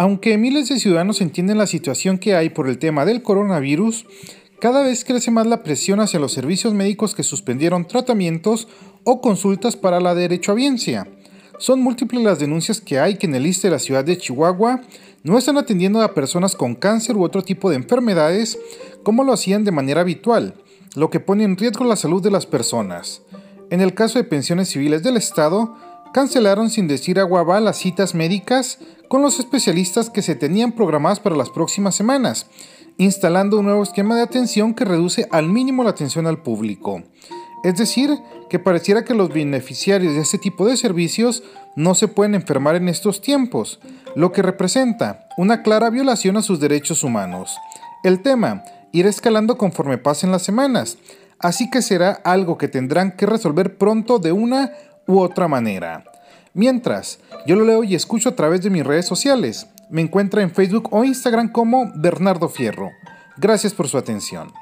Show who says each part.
Speaker 1: Aunque miles de ciudadanos entienden la situación que hay por el tema del coronavirus, cada vez crece más la presión hacia los servicios médicos que suspendieron tratamientos o consultas para la derechohabiencia. Son múltiples las denuncias que hay que en el ISTE de la ciudad de Chihuahua no están atendiendo a personas con cáncer u otro tipo de enfermedades como lo hacían de manera habitual, lo que pone en riesgo la salud de las personas. En el caso de pensiones civiles del Estado, cancelaron sin decir agua las citas médicas con los especialistas que se tenían programadas para las próximas semanas, instalando un nuevo esquema de atención que reduce al mínimo la atención al público. Es decir, que pareciera que los beneficiarios de este tipo de servicios no se pueden enfermar en estos tiempos, lo que representa una clara violación a sus derechos humanos. El tema irá escalando conforme pasen las semanas, así que será algo que tendrán que resolver pronto de una u otra manera. Mientras, yo lo leo y escucho a través de mis redes sociales. Me encuentra en Facebook o Instagram como Bernardo Fierro. Gracias por su atención.